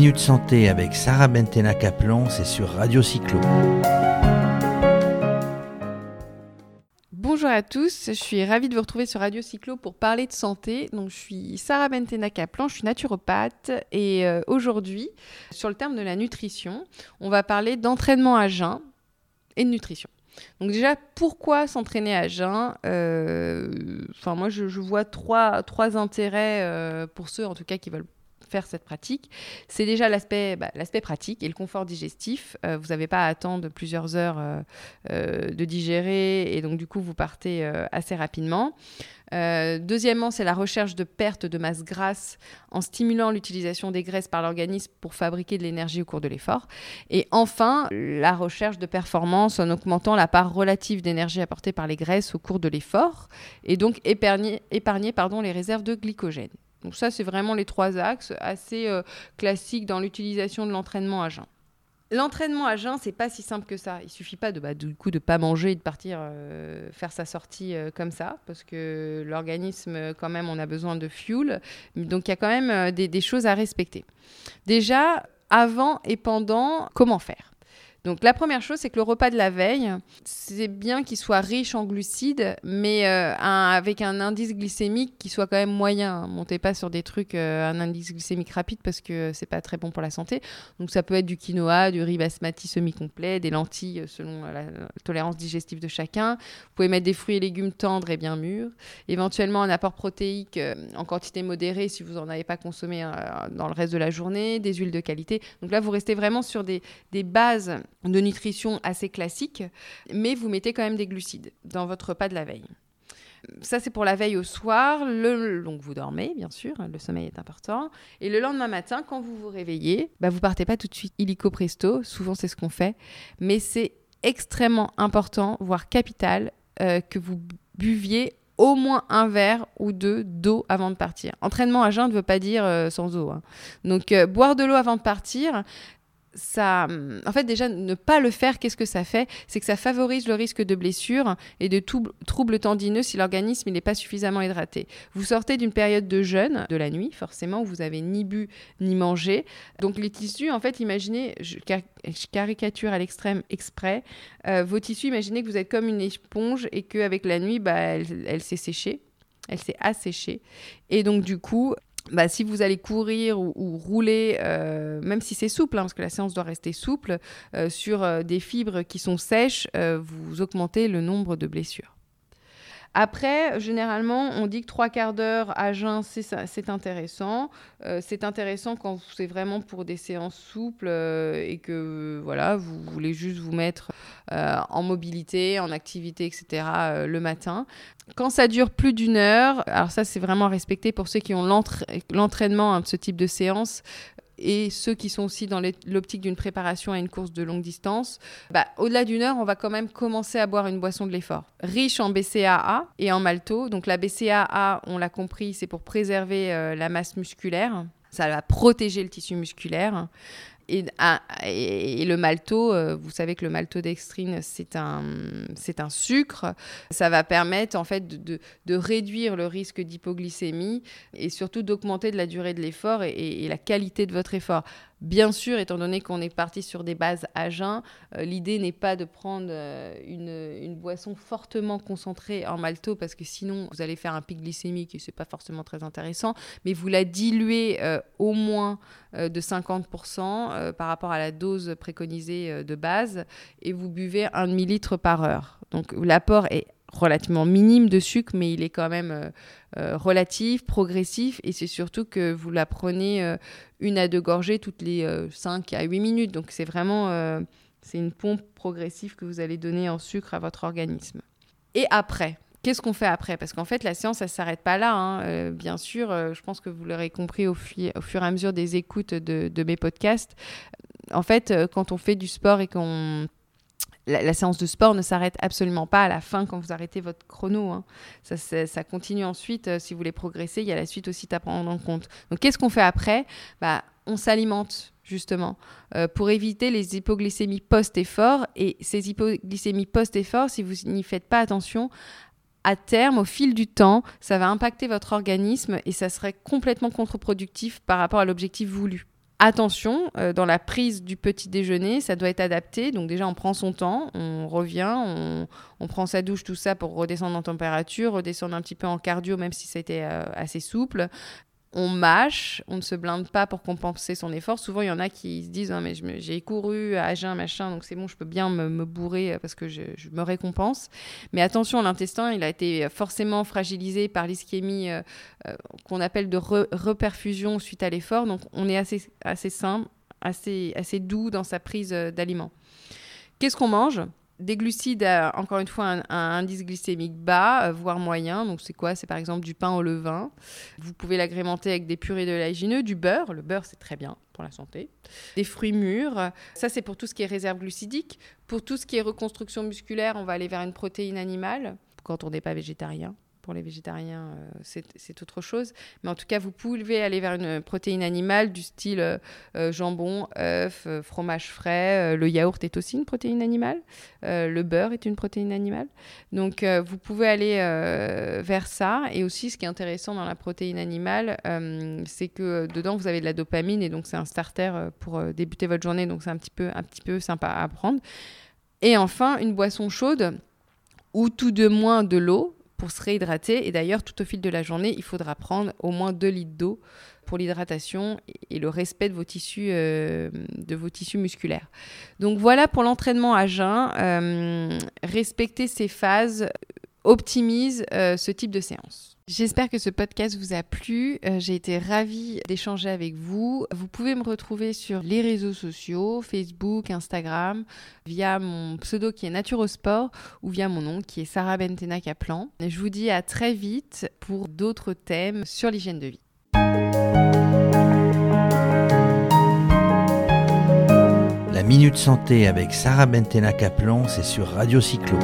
Minute Santé avec Sarah Bentena Kaplan, c'est sur Radio Cyclo. Bonjour à tous, je suis ravie de vous retrouver sur Radio Cyclo pour parler de santé. Donc, je suis Sarah Bentena Kaplan, je suis naturopathe et euh, aujourd'hui, sur le terme de la nutrition, on va parler d'entraînement à jeun et de nutrition. Donc déjà, pourquoi s'entraîner à jeun euh, Enfin, moi, je, vois trois, trois intérêts euh, pour ceux, en tout cas, qui veulent faire cette pratique, c'est déjà l'aspect bah, pratique et le confort digestif. Euh, vous n'avez pas à attendre plusieurs heures de digérer et donc du coup vous partez assez rapidement. deuxièmement, c'est la recherche de perte de masse grasse en stimulant l'utilisation des graisses par l'organisme pour fabriquer de l'énergie au cours de l'effort. Et enfin, la recherche de performance en augmentant la part relative d'énergie apportée par les graisses au cours de l'effort et donc épargner, les réserves de glycogène. Donc ça, c'est vraiment les trois axes assez euh, classiques dans l'utilisation de l'entraînement à jeun. L'entraînement à jeun, c'est pas si simple que ça. Il suffit pas de bah, du coup de pas manger et de partir euh, faire sa sortie euh, comme ça, parce que l'organisme, quand même, on a besoin de fuel. Donc il y a quand même des choses à respecter. Déjà, avant et pendant, comment faire? Donc la première chose, c'est que le repas de la veille, c'est bien qu'il soit riche en glucides, mais euh, avec un indice glycémique qui soit quand même moyen. Montez pas sur des trucs, euh, un indice glycémique rapide parce que c'est pas très bon pour la santé. Donc ça peut être du quinoa, du riz basmati semi-complet, des lentilles selon la, tolérance digestive de chacun. Vous pouvez mettre des fruits et légumes tendres et bien mûrs. Éventuellement un apport protéique euh, en quantité modérée si vous n'en avez pas consommé dans le reste de la journée, des huiles de qualité. Donc là, vous restez vraiment sur des bases de nutrition assez classique, mais vous mettez quand même des glucides dans votre repas de la veille. Ça, c'est pour la veille au soir. Le, donc, vous dormez, bien sûr, le sommeil est important. Et le lendemain matin, quand vous vous réveillez, bah, vous partez pas tout de suite illico presto. Souvent, c'est ce qu'on fait. Mais c'est extrêmement important, voire capital, euh, que vous buviez au moins un verre ou deux d'eau avant de partir. Entraînement à jeun ne veut pas dire euh, sans eau. Hein. Donc, euh, boire de l'eau avant de partir, en fait, déjà, ne pas le faire, qu'est-ce que ça fait? C'est que ça favorise le risque de blessure et de troubles tendineux si l'organisme n'est pas suffisamment hydraté. Vous sortez d'une période de jeûne, de la nuit, forcément, où vous avez ni bu ni mangé. Donc, les tissus, en fait, imaginez, je, caricature à l'extrême exprès, euh, vos tissus, imaginez que vous êtes comme une éponge et qu'avec la nuit, bah, elle s'est séchée elle s'est asséchée. Et donc, du coup, bah, si vous allez courir ou, rouler, euh, même si c'est souple, hein, parce que la séance doit rester souple, euh, sur euh, des fibres qui sont sèches, vous augmentez le nombre de blessures. Après, généralement, on dit que trois quarts d'heure à jeun, c'est intéressant. Euh, c'est intéressant quand c'est vraiment pour des séances souples euh, et que voilà, vous voulez juste vous mettre euh, en mobilité, en activité, etc. le matin. Quand ça dure plus d'une heure, alors ça c'est vraiment respecté pour ceux qui ont l'entraînement hein, de ce type de séance et ceux qui sont aussi dans l'optique d'une préparation à une course de longue distance, bah, au-delà d'une heure, on va quand même commencer à boire une boisson de l'effort, riche en BCAA et en malto. Donc la BCAA, on l'a compris, c'est pour préserver euh, la masse musculaire. Ça va protéger le tissu musculaire. Ah, et, le malto, euh, vous savez que le maltodextrine, c'est un, c'est un sucre. Ça va permettre en fait de, réduire le risque d'hypoglycémie et surtout d'augmenter de la durée de l'effort et, la qualité de votre effort. Bien sûr, étant donné qu'on est parti sur des bases à jeun, euh, l'idée n'est pas de prendre euh, une, boisson fortement concentrée en malto parce que sinon vous allez faire un pic glycémique et c'est pas forcément très intéressant, mais vous la diluez euh, au moins de 50% par rapport à la dose préconisée de base et vous buvez un demi-litre par heure. Donc l'apport est relativement minime de sucre, mais il est quand même euh, euh, relatif, progressif, et c'est surtout que vous la prenez euh, une à deux gorgées toutes les 5 à 8 minutes. Donc c'est vraiment c'est une pompe progressive que vous allez donner en sucre à votre organisme. Et après Qu'est-ce qu'on fait après? Parce qu'en fait, la séance, ça ne s'arrête pas là. Hein. bien sûr, je pense que vous l'aurez compris au, au, fur et à mesure des écoutes de, de mes podcasts. En fait, quand on fait du sport et qu'on la, séance de sport ne s'arrête absolument pas à la fin quand vous arrêtez votre chrono. Hein. Ça, continue ensuite. Euh, si vous voulez progresser, il y a la suite aussi à prendre en compte. Donc, qu'est-ce qu'on fait après? Bah, On s'alimente justement, euh, pour éviter les hypoglycémies post-effort. Et ces hypoglycémies post-effort, si vous n'y faites pas attention, à terme, au fil du temps, ça va impacter votre organisme et ça serait complètement contre-productif par rapport à l'objectif voulu. Attention, euh, dans la prise du petit déjeuner, ça doit être adapté. Donc déjà, on prend son temps, on revient, on, prend sa douche, tout ça pour redescendre en température, redescendre un petit peu en cardio, même si c'était euh, assez souple on mâche, on ne se blinde pas pour compenser son effort. Souvent, il y en a qui se disent mais j'ai couru à jeun, machin, donc c'est bon, je peux bien me, bourrer euh, parce que je, me récompense. Mais attention, l'intestin, il a été forcément fragilisé par l'ischémie euh, euh, qu'on appelle de reperfusion suite à l'effort. Donc, on est assez, assez simple, assez, assez doux dans sa prise d'aliments. Qu'est-ce qu'on mange? Des glucides, encore une fois, un, indice glycémique bas, euh, voire moyen. Donc, c'est quoi? C'est par exemple du pain au levain. Vous pouvez l'agrémenter avec des purées de l'agineux, du beurre. Le beurre, c'est très bien pour la santé. Des fruits mûrs. Ça, c'est pour tout ce qui est réserve glucidique. Pour tout ce qui est reconstruction musculaire, on va aller vers une protéine animale quand on n'est pas végétarien pour les végétariens, euh, c'est autre chose. Mais en tout cas, vous pouvez aller vers une protéine animale du style euh, euh, jambon, œuf, fromage frais. le yaourt est aussi une protéine animale. le beurre est une protéine animale. Donc, vous pouvez aller vers ça. Et aussi, ce qui est intéressant dans la protéine animale, c'est que dedans, vous avez de la dopamine. Et donc, c'est un starter pour débuter votre journée. Donc, c'est un, petit peu, un petit peu sympa à prendre. Et enfin, une boisson chaude ou tout de moins de l'eau pour se réhydrater. Et d'ailleurs, tout au fil de la journée, il faudra prendre au moins 2 litres d'eau pour l'hydratation et le respect de vos tissus, euh, de vos tissus musculaires. Donc voilà pour l'entraînement à jeun. Euh, respecter ces phases optimise euh, ce type de séance. J'espère que ce podcast vous a plu. Euh, j'ai été ravie d'échanger avec vous. Vous pouvez me retrouver sur les réseaux sociaux, Facebook, Instagram, via mon pseudo qui est Naturosport ou via mon nom qui est Sarah Bentena Kaplan. Je vous dis à très vite pour d'autres thèmes sur l'hygiène de vie. La Minute Santé avec Sarah Bentena Kaplan, c'est sur Radio Cyclo.